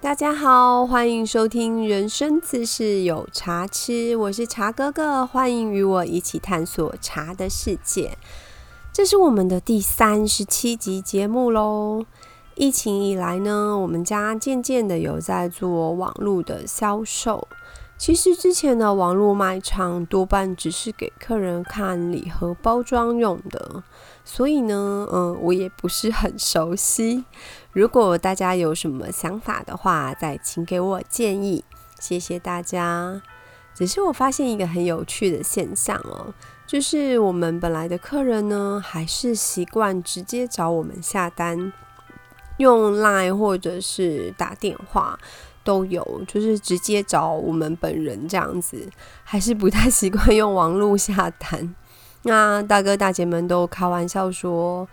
大家好，欢迎收听《人生自是有茶吃》，我是茶哥哥，欢迎与我一起探索茶的世界。这是我们的第三十七集节目喽。疫情以来呢，我们家渐渐的有在做网络的销售。其实之前的网络卖场多半只是给客人看礼盒包装用的，所以呢，嗯，我也不是很熟悉。如果大家有什么想法的话，再请给我建议，谢谢大家。只是我发现一个很有趣的现象哦，就是我们本来的客人呢，还是习惯直接找我们下单，用 Line 或者是打电话。都有，就是直接找我们本人这样子，还是不太习惯用网络下单。那大哥大姐们都开玩笑说，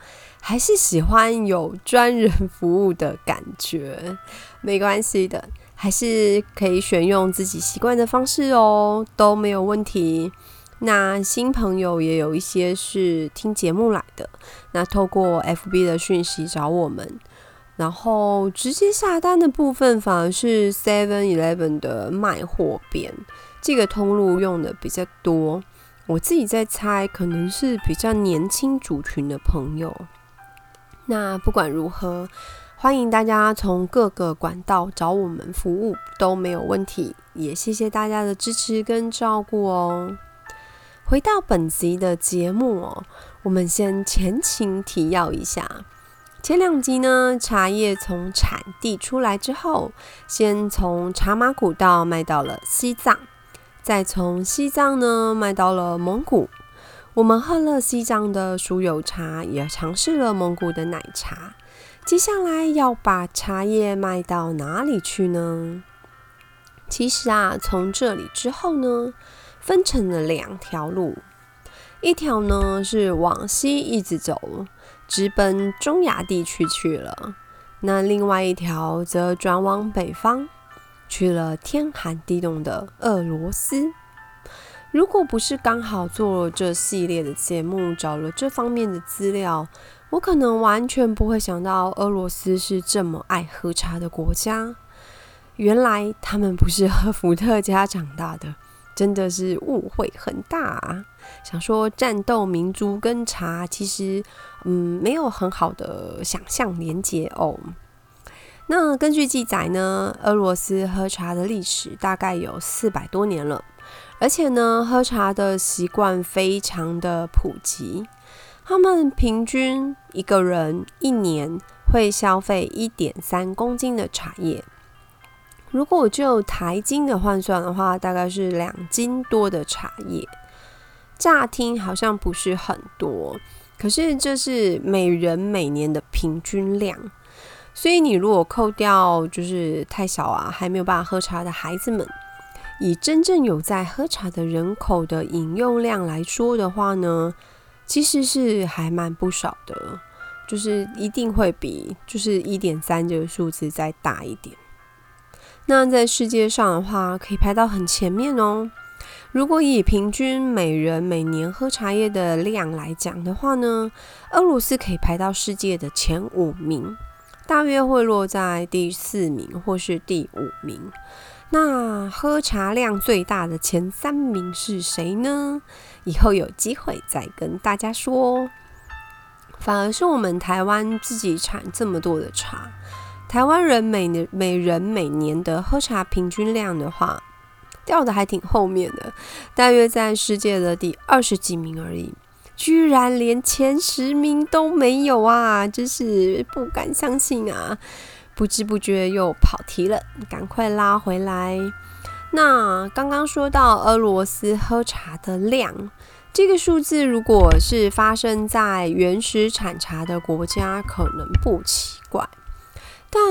还是喜欢有专人服务的感觉。没关系的，还是可以选用自己习惯的方式哦，都没有问题。那新朋友也有一些是听节目来的，那透过 FB 的讯息找我们。然后直接下单的部分反而是 Seven Eleven 的卖货边这个通路用的比较多。我自己在猜，可能是比较年轻族群的朋友。那不管如何，欢迎大家从各个管道找我们服务都没有问题。也谢谢大家的支持跟照顾哦。回到本集的节目哦，我们先前情提要一下。前两集呢，茶叶从产地出来之后，先从茶马古道卖到了西藏，再从西藏呢卖到了蒙古。我们喝了西藏的酥油茶，也尝试了蒙古的奶茶。接下来要把茶叶卖到哪里去呢？其实啊，从这里之后呢，分成了两条路，一条呢是往西一直走。直奔中亚地区去了，那另外一条则转往北方，去了天寒地冻的俄罗斯。如果不是刚好做了这系列的节目，找了这方面的资料，我可能完全不会想到俄罗斯是这么爱喝茶的国家。原来他们不是喝伏特加长大的。真的是误会很大啊！想说战斗民族跟茶其实，嗯，没有很好的想象连接哦。那根据记载呢，俄罗斯喝茶的历史大概有四百多年了，而且呢，喝茶的习惯非常的普及。他们平均一个人一年会消费一点三公斤的茶叶。如果就台斤的换算的话，大概是两斤多的茶叶。乍听好像不是很多，可是这是每人每年的平均量。所以你如果扣掉就是太小啊，还没有办法喝茶的孩子们，以真正有在喝茶的人口的饮用量来说的话呢，其实是还蛮不少的，就是一定会比就是一点三这个数字再大一点。那在世界上的话，可以排到很前面哦。如果以平均每人每年喝茶叶的量来讲的话呢，俄罗斯可以排到世界的前五名，大约会落在第四名或是第五名。那喝茶量最大的前三名是谁呢？以后有机会再跟大家说。反而是我们台湾自己产这么多的茶。台湾人每年每人每年的喝茶平均量的话，掉的还挺后面的，大约在世界的第二十几名而已，居然连前十名都没有啊！真是不敢相信啊！不知不觉又跑题了，赶快拉回来。那刚刚说到俄罗斯喝茶的量，这个数字如果是发生在原始产茶的国家，可能不奇怪。但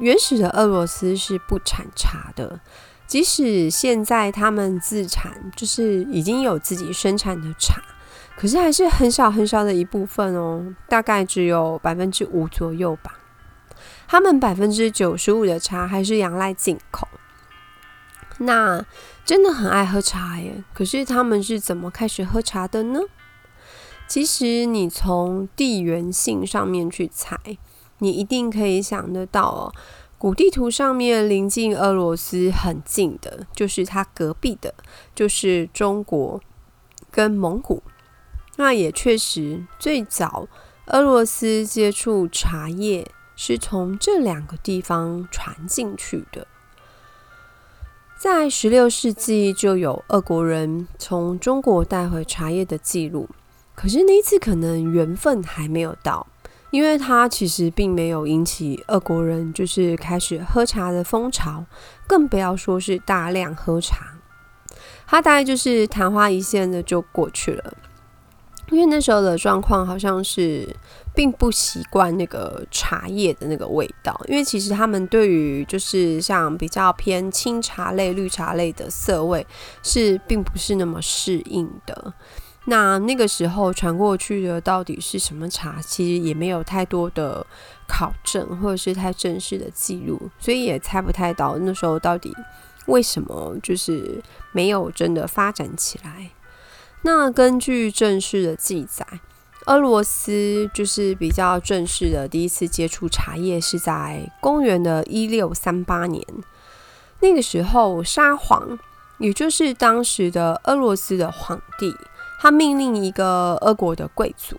原始的俄罗斯是不产茶的，即使现在他们自产，就是已经有自己生产的茶，可是还是很少很少的一部分哦，大概只有百分之五左右吧。他们百分之九十五的茶还是仰赖进口，那真的很爱喝茶耶。可是他们是怎么开始喝茶的呢？其实你从地缘性上面去猜。你一定可以想得到哦，古地图上面临近俄罗斯很近的，就是它隔壁的，就是中国跟蒙古。那也确实，最早俄罗斯接触茶叶是从这两个地方传进去的。在十六世纪就有俄国人从中国带回茶叶的记录，可是那一次可能缘分还没有到。因为它其实并没有引起俄国人就是开始喝茶的风潮，更不要说是大量喝茶。它大概就是昙花一现的就过去了。因为那时候的状况好像是并不习惯那个茶叶的那个味道，因为其实他们对于就是像比较偏清茶类、绿茶类的色味是并不是那么适应的。那那个时候传过去的到底是什么茶，其实也没有太多的考证或者是太正式的记录，所以也猜不太到那时候到底为什么就是没有真的发展起来。那根据正式的记载，俄罗斯就是比较正式的第一次接触茶叶是在公元的一六三八年，那个时候沙皇，也就是当时的俄罗斯的皇帝。他命令一个俄国的贵族，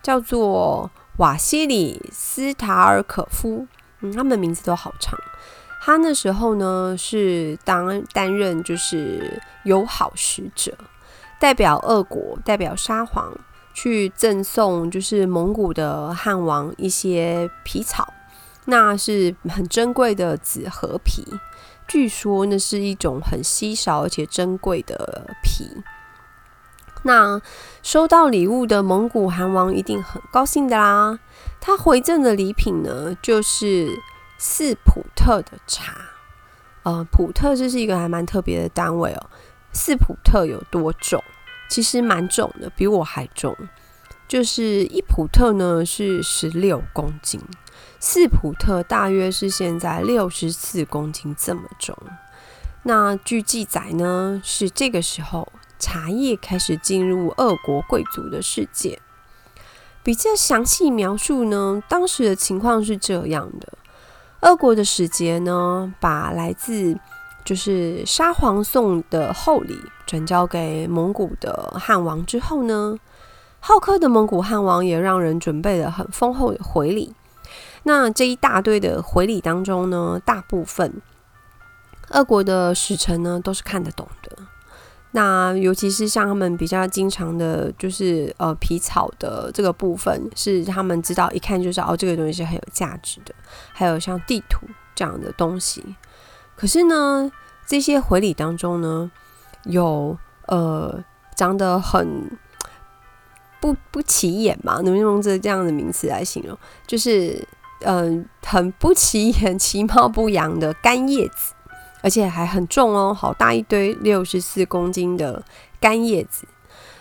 叫做瓦西里斯塔尔可夫，嗯，他们名字都好长。他那时候呢是当担任就是友好使者，代表俄国，代表沙皇去赠送就是蒙古的汉王一些皮草，那是很珍贵的紫河皮，据说那是一种很稀少而且珍贵的皮。那收到礼物的蒙古汗王一定很高兴的啦。他回赠的礼品呢，就是四普特的茶。呃，普特这是一个还蛮特别的单位哦。四普特有多重？其实蛮重的，比我还重。就是一普特呢是十六公斤，四普特大约是现在六十四公斤这么重。那据记载呢，是这个时候。茶叶开始进入俄国贵族的世界。比较详细描述呢，当时的情况是这样的：俄国的使节呢，把来自就是沙皇送的厚礼转交给蒙古的汉王之后呢，好客的蒙古汉王也让人准备了很丰厚的回礼。那这一大堆的回礼当中呢，大部分俄国的使臣呢都是看得懂的。那尤其是像他们比较经常的，就是呃皮草的这个部分，是他们知道一看就知道哦，这个东西是很有价值的。还有像地图这样的东西，可是呢，这些回礼当中呢，有呃长得很不不起眼嘛，能用这这样的名词来形容，就是嗯很不起眼、其貌不扬的干叶子。而且还很重哦，好大一堆，六十四公斤的干叶子。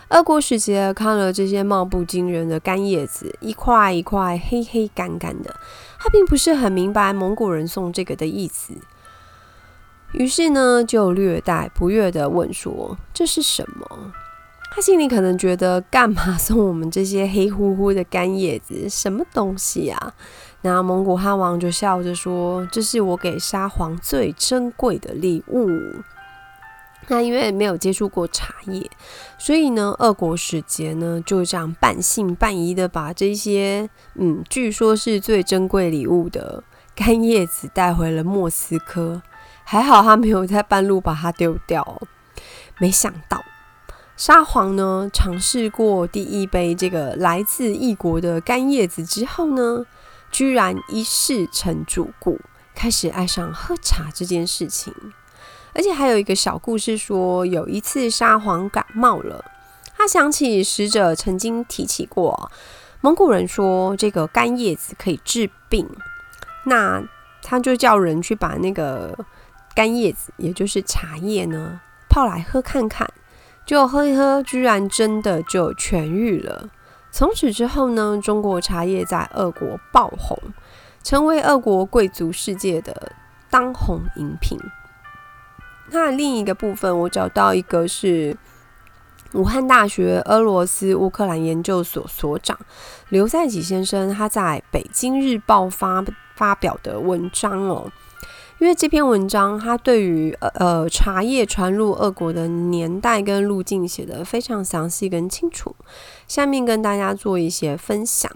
俄国使节看了这些貌不惊人的干叶子，一块一块黑黑干干的，他并不是很明白蒙古人送这个的意思。于是呢，就略带不悦的问说：“这是什么？”他心里可能觉得，干嘛送我们这些黑乎乎的干叶子？什么东西啊？那蒙古汉王就笑着说：“这是我给沙皇最珍贵的礼物。”那因为没有接触过茶叶，所以呢，俄国使节呢就这样半信半疑的把这些嗯，据说是最珍贵礼物的干叶子带回了莫斯科。还好他没有在半路把它丢掉。没想到。沙皇呢，尝试过第一杯这个来自异国的干叶子之后呢，居然一试成主顾，开始爱上喝茶这件事情。而且还有一个小故事说，有一次沙皇感冒了，他想起使者曾经提起过，蒙古人说这个干叶子可以治病，那他就叫人去把那个干叶子，也就是茶叶呢，泡来喝看看。就喝一喝，居然真的就痊愈了。从此之后呢，中国茶叶在俄国爆红，成为俄国贵族世界的当红饮品。那另一个部分，我找到一个是武汉大学俄罗斯乌克兰研究所所长刘在己先生，他在《北京日报》发发表的文章哦。因为这篇文章，它对于呃呃茶叶传入俄国的年代跟路径写得非常详细跟清楚。下面跟大家做一些分享。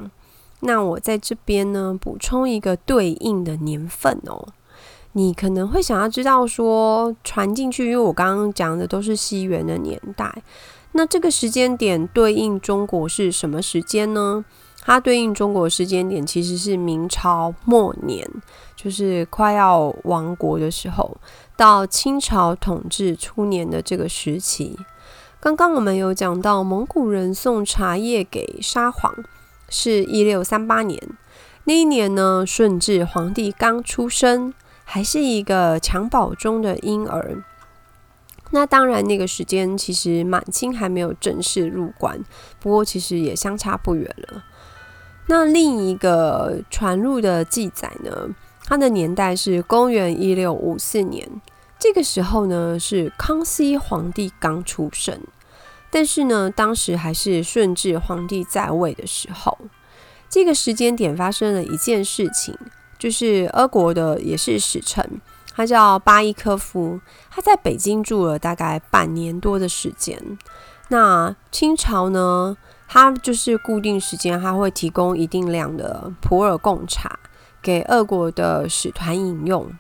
那我在这边呢，补充一个对应的年份哦。你可能会想要知道说传进去，因为我刚刚讲的都是西元的年代。那这个时间点对应中国是什么时间呢？它对应中国时间点其实是明朝末年，就是快要亡国的时候，到清朝统治初年的这个时期。刚刚我们有讲到蒙古人送茶叶给沙皇，是一六三八年。那一年呢，顺治皇帝刚出生，还是一个襁褓中的婴儿。那当然，那个时间其实满清还没有正式入关，不过其实也相差不远了。那另一个传入的记载呢，它的年代是公元一六五四年。这个时候呢，是康熙皇帝刚出生，但是呢，当时还是顺治皇帝在位的时候。这个时间点发生了一件事情，就是俄国的也是使臣，他叫巴伊科夫，他在北京住了大概半年多的时间。那清朝呢？他就是固定时间，他会提供一定量的普洱贡茶给俄国的使团饮用，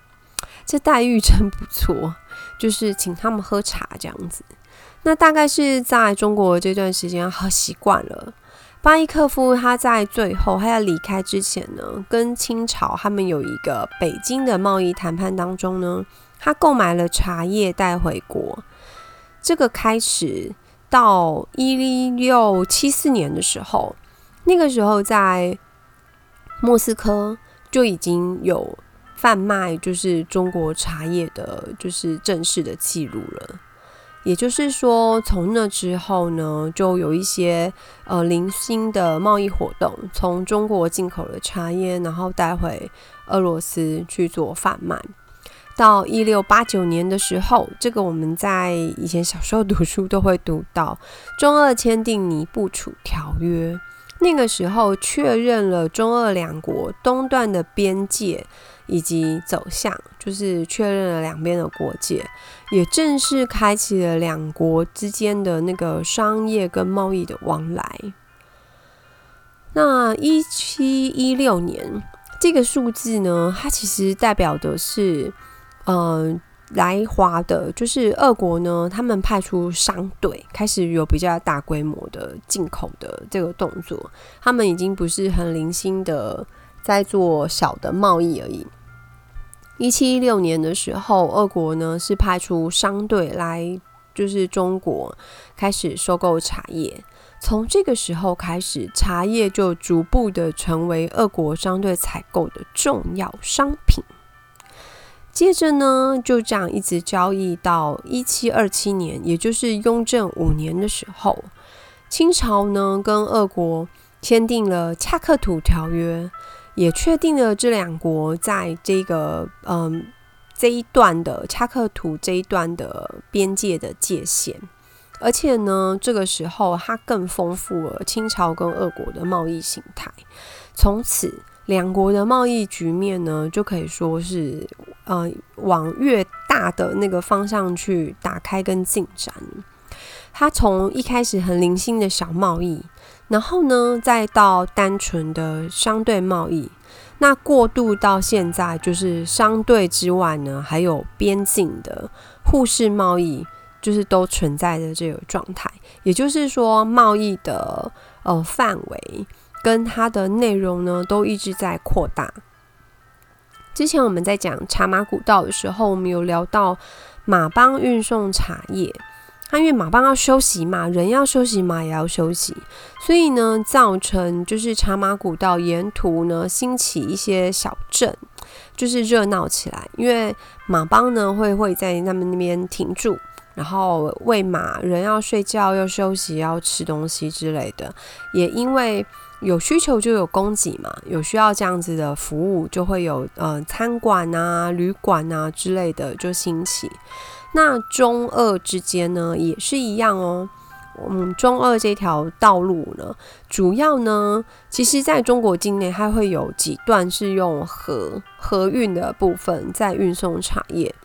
这待遇真不错，就是请他们喝茶这样子。那大概是在中国这段时间喝习惯了。巴伊克夫他在最后他要离开之前呢，跟清朝他们有一个北京的贸易谈判当中呢，他购买了茶叶带回国，这个开始。到一六七四年的时候，那个时候在莫斯科就已经有贩卖就是中国茶叶的，就是正式的记录了。也就是说，从那之后呢，就有一些呃零星的贸易活动，从中国进口的茶叶，然后带回俄罗斯去做贩卖。到一六八九年的时候，这个我们在以前小时候读书都会读到，中俄签订尼布楚条约。那个时候确认了中俄两国东段的边界以及走向，就是确认了两边的国界，也正式开启了两国之间的那个商业跟贸易的往来。那一七一六年这个数字呢，它其实代表的是。嗯，来华的就是俄国呢，他们派出商队，开始有比较大规模的进口的这个动作。他们已经不是很零星的在做小的贸易而已。一七一六年的时候，俄国呢是派出商队来，就是中国开始收购茶叶。从这个时候开始，茶叶就逐步的成为俄国商队采购的重要商品。接着呢，就这样一直交易到一七二七年，也就是雍正五年的时候，清朝呢跟俄国签订了恰克图条约，也确定了这两国在这个嗯这一段的恰克图这一段的边界的界限，而且呢，这个时候它更丰富了清朝跟俄国的贸易形态，从此。两国的贸易局面呢，就可以说是，呃，往越大的那个方向去打开跟进展。它从一开始很零星的小贸易，然后呢，再到单纯的商队贸易，那过渡到现在就是商队之外呢，还有边境的互市贸易，就是都存在的这个状态。也就是说，贸易的呃范围。跟它的内容呢，都一直在扩大。之前我们在讲茶马古道的时候，我们有聊到马帮运送茶叶，它因为马帮要休息嘛，人要休息，马也要休息，所以呢，造成就是茶马古道沿途呢兴起一些小镇，就是热闹起来。因为马帮呢会会在他们那边停住，然后喂马，人要睡觉，要休息，要吃东西之类的。也因为有需求就有供给嘛，有需要这样子的服务，就会有呃餐馆啊、旅馆啊之类的就兴起。那中二之间呢也是一样哦。嗯中二这条道路呢，主要呢，其实在中国境内，它会有几段是用河河运的部分在运送茶叶，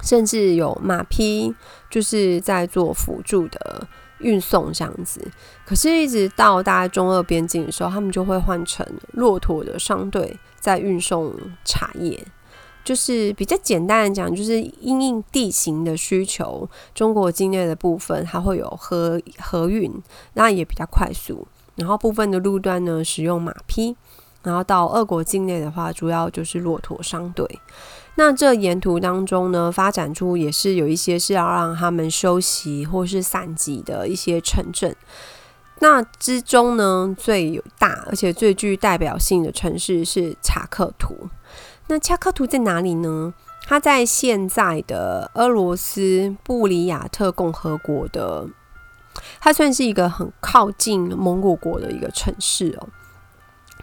甚至有马匹，就是在做辅助的运送这样子。可是，一直到大概中二边境的时候，他们就会换成骆驼的商队在运送茶叶。就是比较简单的讲，就是因应地形的需求，中国境内的部分它会有河河运，那也比较快速。然后部分的路段呢，使用马匹。然后到俄国境内的话，主要就是骆驼商队。那这沿途当中呢，发展出也是有一些是要让他们休息或是散集的一些城镇。那之中呢，最有大而且最具代表性的城市是查克图。那恰克图在哪里呢？它在现在的俄罗斯布里亚特共和国的，它算是一个很靠近蒙古国的一个城市哦。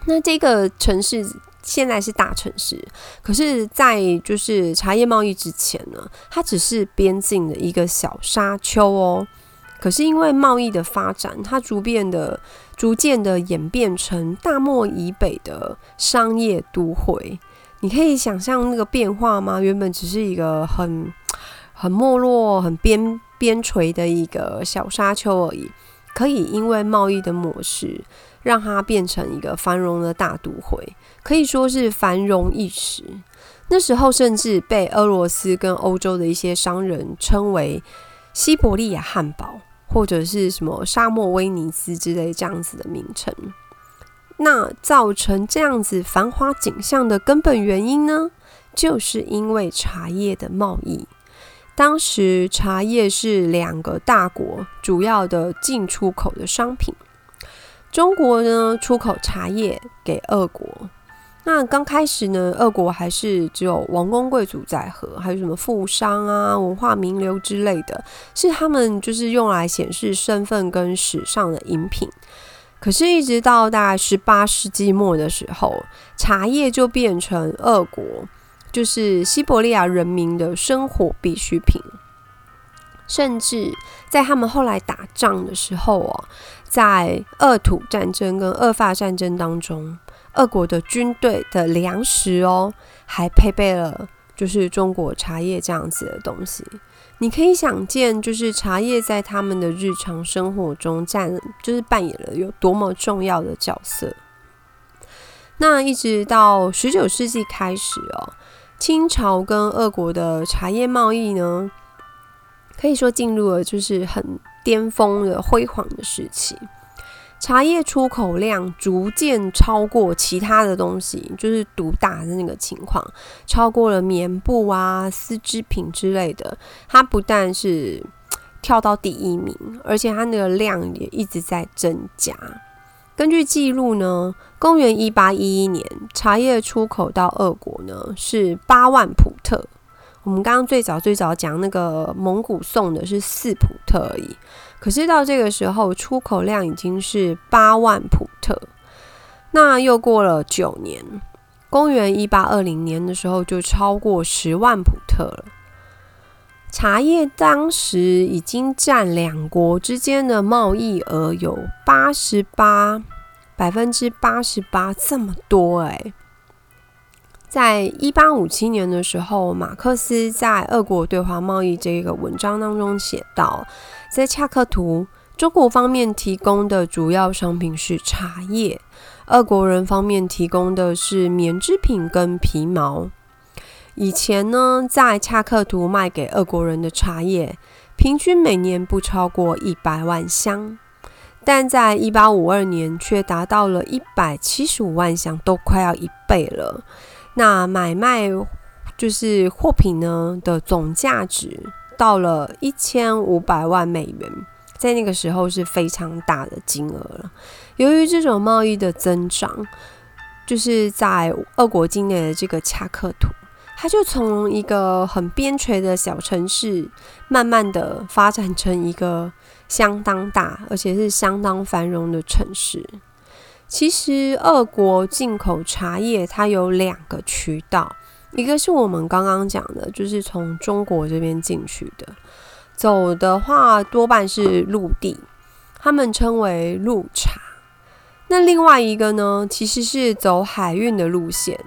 那这个城市现在是大城市，可是，在就是茶叶贸易之前呢，它只是边境的一个小沙丘哦。可是因为贸易的发展，它逐渐的、逐渐的演变成大漠以北的商业都会。你可以想象那个变化吗？原本只是一个很很没落、很边边陲的一个小沙丘而已，可以因为贸易的模式，让它变成一个繁荣的大都会，可以说是繁荣一时。那时候甚至被俄罗斯跟欧洲的一些商人称为西伯利亚汉堡，或者是什么沙漠威尼斯之类这样子的名称。那造成这样子繁华景象的根本原因呢，就是因为茶叶的贸易。当时茶叶是两个大国主要的进出口的商品。中国呢出口茶叶给俄国，那刚开始呢，俄国还是只有王公贵族在喝，还有什么富商啊、文化名流之类的，是他们就是用来显示身份跟时尚的饮品。可是，一直到大概十八世纪末的时候，茶叶就变成俄国，就是西伯利亚人民的生活必需品。甚至在他们后来打仗的时候哦，在俄土战争跟俄法战争当中，俄国的军队的粮食哦，还配备了就是中国茶叶这样子的东西。你可以想见，就是茶叶在他们的日常生活中占，就是扮演了有多么重要的角色。那一直到十九世纪开始哦，清朝跟俄国的茶叶贸易呢，可以说进入了就是很巅峰的辉煌的时期。茶叶出口量逐渐超过其他的东西，就是独大的那个情况，超过了棉布啊、丝织品之类的。它不但是跳到第一名，而且它那个量也一直在增加。根据记录呢，公元一八一一年，茶叶出口到俄国呢是八万普特。我们刚刚最早最早讲那个蒙古送的是四普特而已。可是到这个时候，出口量已经是八万普特。那又过了九年，公元一八二零年的时候，就超过十万普特了。茶叶当时已经占两国之间的贸易额有八十八百分之八十八，这么多诶。在一八五七年的时候，马克思在《俄国对华贸易》这个文章当中写道。在恰克图，中国方面提供的主要商品是茶叶，俄国人方面提供的是棉织品跟皮毛。以前呢，在恰克图卖给俄国人的茶叶，平均每年不超过一百万箱，但在一八五二年却达到了一百七十五万箱，都快要一倍了。那买卖就是货品呢的总价值。到了一千五百万美元，在那个时候是非常大的金额了。由于这种贸易的增长，就是在俄国境内的这个恰克图，它就从一个很边陲的小城市，慢慢的发展成一个相当大而且是相当繁荣的城市。其实，俄国进口茶叶它有两个渠道。一个是我们刚刚讲的，就是从中国这边进去的；走的话多半是陆地，他们称为陆茶。那另外一个呢，其实是走海运的路线，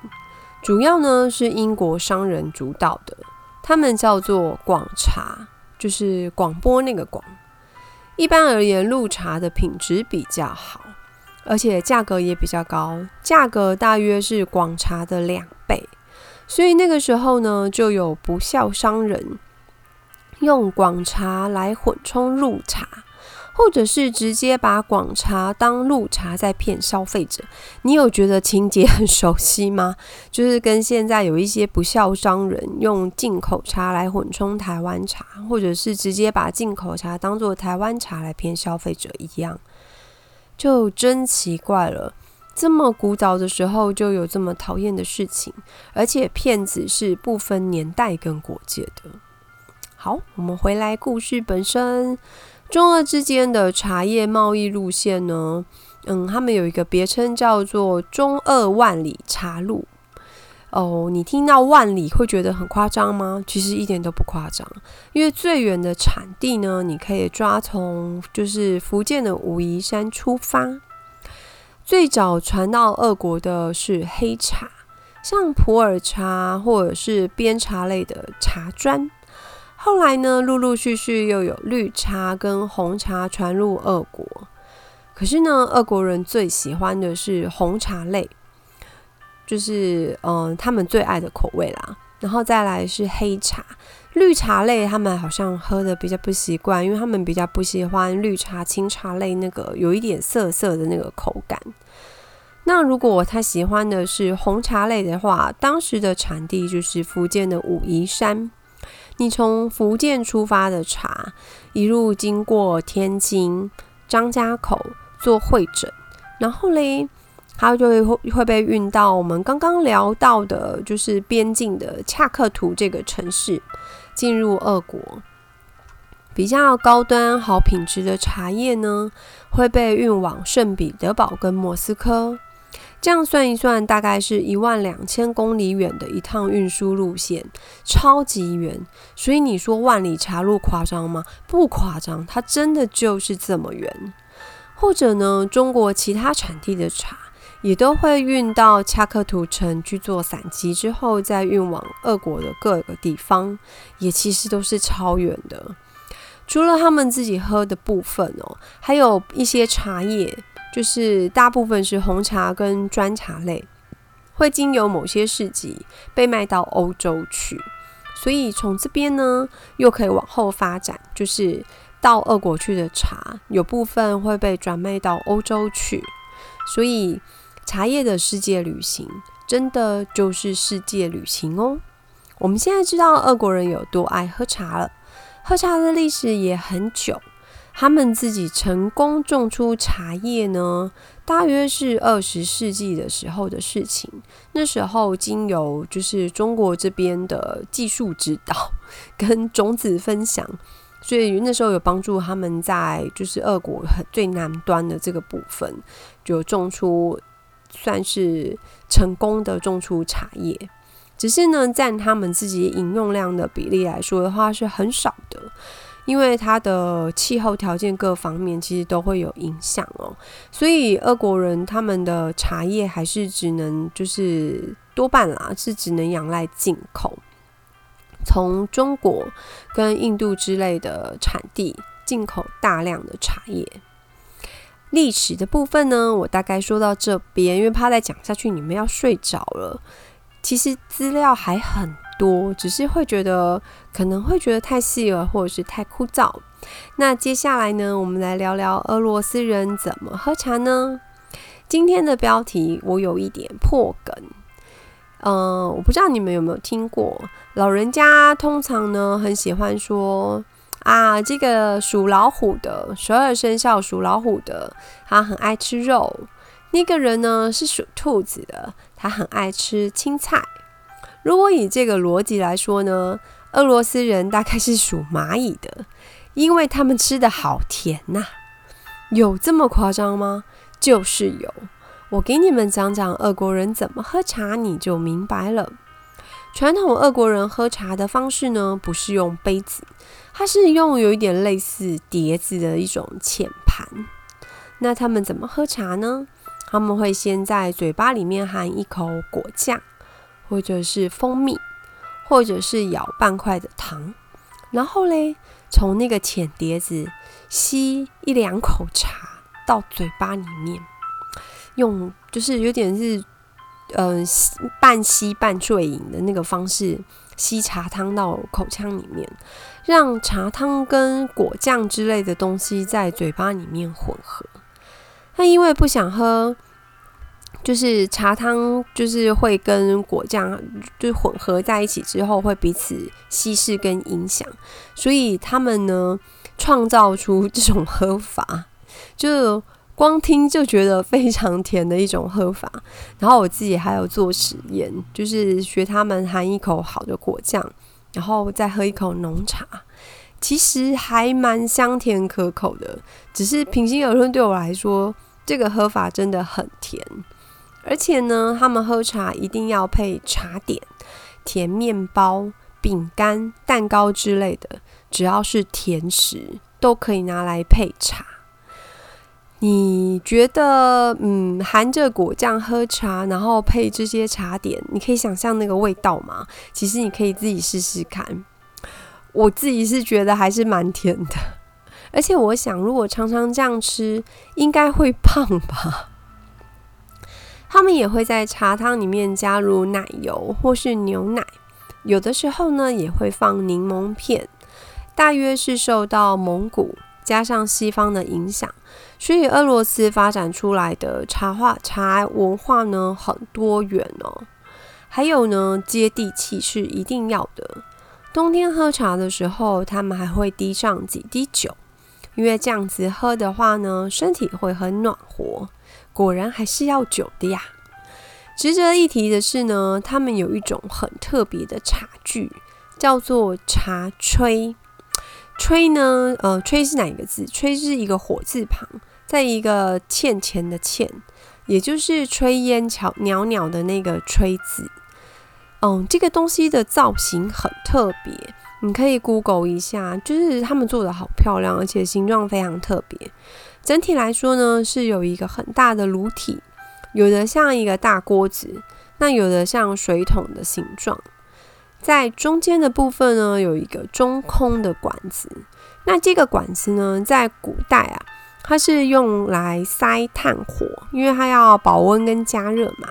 主要呢是英国商人主导的，他们叫做广茶，就是广播那个广。一般而言，陆茶的品质比较好，而且价格也比较高，价格大约是广茶的两倍。所以那个时候呢，就有不孝商人用广茶来混充入茶。或者是直接把广茶当入茶在骗消费者，你有觉得情节很熟悉吗？就是跟现在有一些不孝商人用进口茶来混充台湾茶，或者是直接把进口茶当做台湾茶来骗消费者一样，就真奇怪了。这么古早的时候就有这么讨厌的事情，而且骗子是不分年代跟国界的。好，我们回来故事本身。中俄之间的茶叶贸易路线呢？嗯，他们有一个别称叫做“中俄万里茶路”。哦，你听到万里会觉得很夸张吗？其实一点都不夸张，因为最远的产地呢，你可以抓从就是福建的武夷山出发。最早传到俄国的是黑茶，像普洱茶或者是边茶类的茶砖。后来呢，陆陆续续又有绿茶跟红茶传入俄国。可是呢，俄国人最喜欢的是红茶类，就是嗯，他们最爱的口味啦。然后再来是黑茶，绿茶类他们好像喝的比较不习惯，因为他们比较不喜欢绿茶、清茶类那个有一点涩涩的那个口感。那如果他喜欢的是红茶类的话，当时的产地就是福建的武夷山。你从福建出发的茶，一路经过天津、张家口做会诊，然后嘞，它就会会被运到我们刚刚聊到的，就是边境的恰克图这个城市，进入俄国。比较高端、好品质的茶叶呢，会被运往圣彼得堡跟莫斯科。这样算一算，大概是一万两千公里远的一趟运输路线，超级远。所以你说万里茶路夸张吗？不夸张，它真的就是这么远。或者呢，中国其他产地的茶也都会运到恰克图城去做散集，之后再运往俄国的各个地方，也其实都是超远的。除了他们自己喝的部分哦，还有一些茶叶。就是大部分是红茶跟砖茶类，会经由某些市集被卖到欧洲去，所以从这边呢又可以往后发展，就是到俄国去的茶，有部分会被转卖到欧洲去，所以茶叶的世界旅行真的就是世界旅行哦。我们现在知道俄国人有多爱喝茶了，喝茶的历史也很久。他们自己成功种出茶叶呢，大约是二十世纪的时候的事情。那时候经由就是中国这边的技术指导 跟种子分享，所以那时候有帮助他们在就是俄国最南端的这个部分，就种出算是成功的种出茶叶。只是呢，占他们自己饮用量的比例来说的话，是很少的。因为它的气候条件各方面其实都会有影响哦，所以俄国人他们的茶叶还是只能就是多半啦是只能仰赖进口，从中国跟印度之类的产地进口大量的茶叶。历史的部分呢，我大概说到这边，因为怕再讲下去你们要睡着了。其实资料还很。多，只是会觉得可能会觉得太细了，或者是太枯燥。那接下来呢，我们来聊聊俄罗斯人怎么喝茶呢？今天的标题我有一点破梗，嗯，我不知道你们有没有听过，老人家通常呢很喜欢说啊，这个属老虎的，十二生肖属老虎的，他很爱吃肉；那个人呢是属兔子的，他很爱吃青菜。如果以这个逻辑来说呢，俄罗斯人大概是属蚂蚁的，因为他们吃的好甜呐。有这么夸张吗？就是有。我给你们讲讲俄国人怎么喝茶，你就明白了。传统俄国人喝茶的方式呢，不是用杯子，它是用有一点类似碟子的一种浅盘。那他们怎么喝茶呢？他们会先在嘴巴里面含一口果酱，或者是蜂蜜，或者是咬半块的糖，然后嘞，从那个浅碟子吸一两口茶到嘴巴里面，用就是有点是。嗯，半吸半啜饮的那个方式吸茶汤到口腔里面，让茶汤跟果酱之类的东西在嘴巴里面混合。他因为不想喝，就是茶汤就是会跟果酱就混合在一起之后会彼此稀释跟影响，所以他们呢创造出这种喝法，就。光听就觉得非常甜的一种喝法，然后我自己还有做实验，就是学他们含一口好的果酱，然后再喝一口浓茶，其实还蛮香甜可口的。只是平心而论，对我来说，这个喝法真的很甜。而且呢，他们喝茶一定要配茶点，甜面包、饼干、蛋糕之类的，只要是甜食都可以拿来配茶。你觉得，嗯，含着果酱喝茶，然后配这些茶点，你可以想象那个味道吗？其实你可以自己试试看。我自己是觉得还是蛮甜的，而且我想，如果常常这样吃，应该会胖吧。他们也会在茶汤里面加入奶油或是牛奶，有的时候呢也会放柠檬片，大约是受到蒙古加上西方的影响。所以，俄罗斯发展出来的茶话茶文化呢，很多元哦。还有呢，接地气是一定要的。冬天喝茶的时候，他们还会滴上几滴酒，因为这样子喝的话呢，身体会很暖和。果然还是要酒的呀。值得一提的是呢，他们有一种很特别的茶具，叫做茶炊。炊呢，呃，炊是哪一个字？炊是一个火字旁。在一个欠钱的欠，也就是炊烟袅袅袅的那个炊字。嗯，这个东西的造型很特别，你可以 Google 一下，就是他们做的好漂亮，而且形状非常特别。整体来说呢，是有一个很大的炉体，有的像一个大锅子，那有的像水桶的形状。在中间的部分呢，有一个中空的管子。那这个管子呢，在古代啊。它是用来塞炭火，因为它要保温跟加热嘛。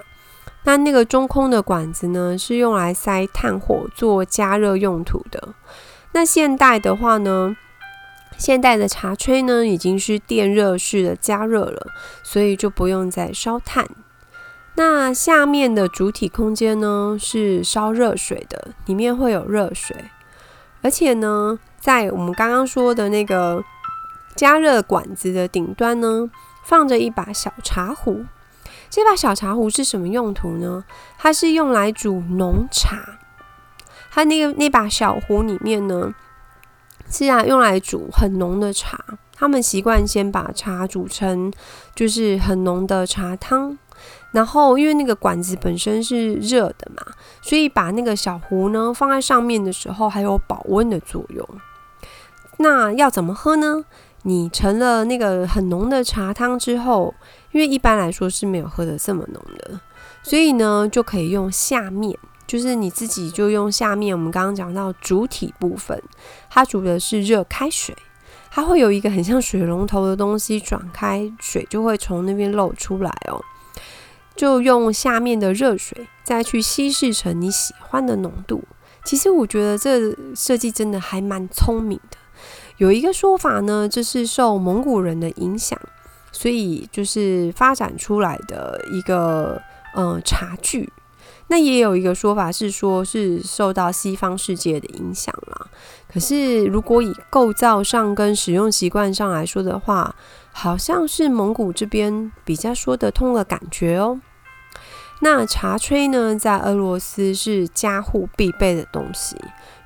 那那个中空的管子呢，是用来塞炭火做加热用途的。那现代的话呢，现代的茶炊呢已经是电热式的加热了，所以就不用再烧炭。那下面的主体空间呢是烧热水的，里面会有热水，而且呢，在我们刚刚说的那个。加热管子的顶端呢，放着一把小茶壶。这把小茶壶是什么用途呢？它是用来煮浓茶。它那个那把小壶里面呢，是啊，用来煮很浓的茶。他们习惯先把茶煮成就是很浓的茶汤，然后因为那个管子本身是热的嘛，所以把那个小壶呢放在上面的时候，还有保温的作用。那要怎么喝呢？你盛了那个很浓的茶汤之后，因为一般来说是没有喝的这么浓的，所以呢就可以用下面，就是你自己就用下面。我们刚刚讲到主体部分，它煮的是热开水，它会有一个很像水龙头的东西转开，水就会从那边漏出来哦。就用下面的热水再去稀释成你喜欢的浓度。其实我觉得这设计真的还蛮聪明的。有一个说法呢，这是受蒙古人的影响，所以就是发展出来的一个呃茶具。那也有一个说法是说，是受到西方世界的影响啦。可是如果以构造上跟使用习惯上来说的话，好像是蒙古这边比较说得通的感觉哦。那茶炊呢，在俄罗斯是家户必备的东西，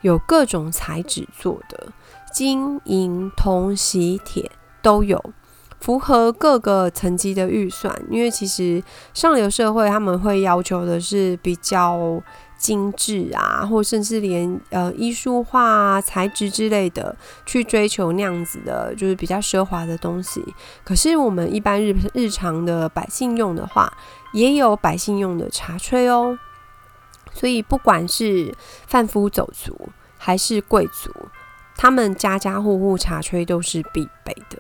有各种材质做的。金银铜锡铁都有，符合各个层级的预算。因为其实上流社会他们会要求的是比较精致啊，或甚至连呃艺术化啊、材质之类的去追求那样子的，就是比较奢华的东西。可是我们一般日日常的百姓用的话，也有百姓用的茶炊哦。所以不管是贩夫走卒还是贵族，他们家家户户茶炊都是必备的。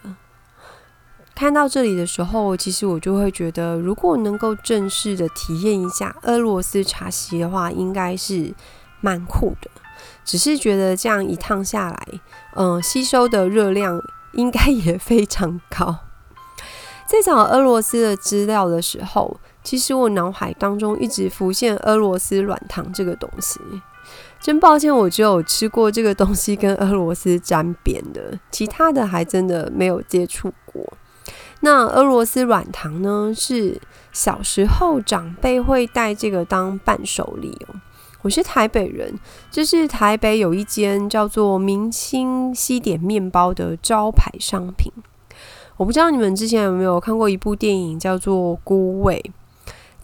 看到这里的时候，其实我就会觉得，如果能够正式的体验一下俄罗斯茶席的话，应该是蛮酷的。只是觉得这样一趟下来，嗯，吸收的热量应该也非常高。在找俄罗斯的资料的时候，其实我脑海当中一直浮现俄罗斯软糖这个东西。真抱歉，我只有吃过这个东西跟俄罗斯沾边的，其他的还真的没有接触过。那俄罗斯软糖呢？是小时候长辈会带这个当伴手礼哦。我是台北人，这是台北有一间叫做明星西点面包的招牌商品。我不知道你们之前有没有看过一部电影叫做《孤味》。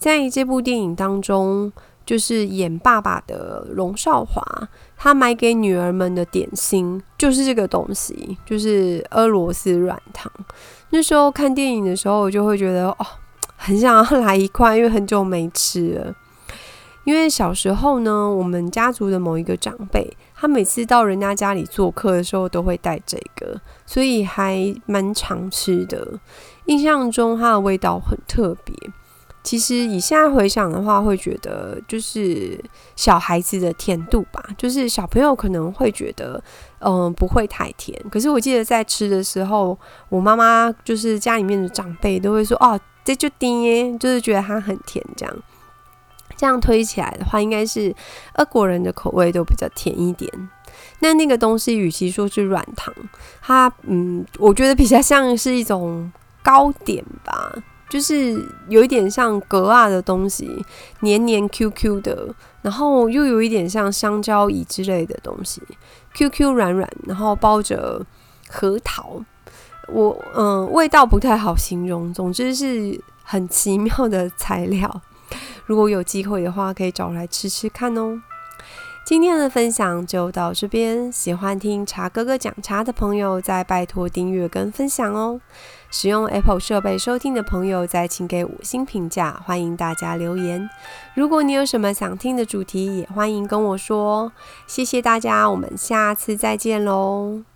在这部电影当中，就是演爸爸的龙少华，他买给女儿们的点心就是这个东西，就是俄罗斯软糖。那时候看电影的时候，我就会觉得哦，很想要来一块，因为很久没吃了。因为小时候呢，我们家族的某一个长辈，他每次到人家家里做客的时候，都会带这个，所以还蛮常吃的。印象中它的味道很特别。其实以现在回想的话，会觉得就是小孩子的甜度吧，就是小朋友可能会觉得，嗯，不会太甜。可是我记得在吃的时候，我妈妈就是家里面的长辈都会说，哦，这就甜，就是觉得它很甜。这样这样推起来的话，应该是俄国人的口味都比较甜一点。那那个东西与其说是软糖，它嗯，我觉得比较像是一种糕点吧。就是有一点像格啊的东西，黏黏 Q Q 的，然后又有一点像香蕉椅之类的东西，Q Q 软软，然后包着核桃，我嗯，味道不太好形容，总之是很奇妙的材料。如果有机会的话，可以找来吃吃看哦。今天的分享就到这边，喜欢听茶哥哥讲茶的朋友，再拜托订阅跟分享哦。使用 Apple 设备收听的朋友，再请给五星评价，欢迎大家留言。如果你有什么想听的主题，也欢迎跟我说。谢谢大家，我们下次再见喽。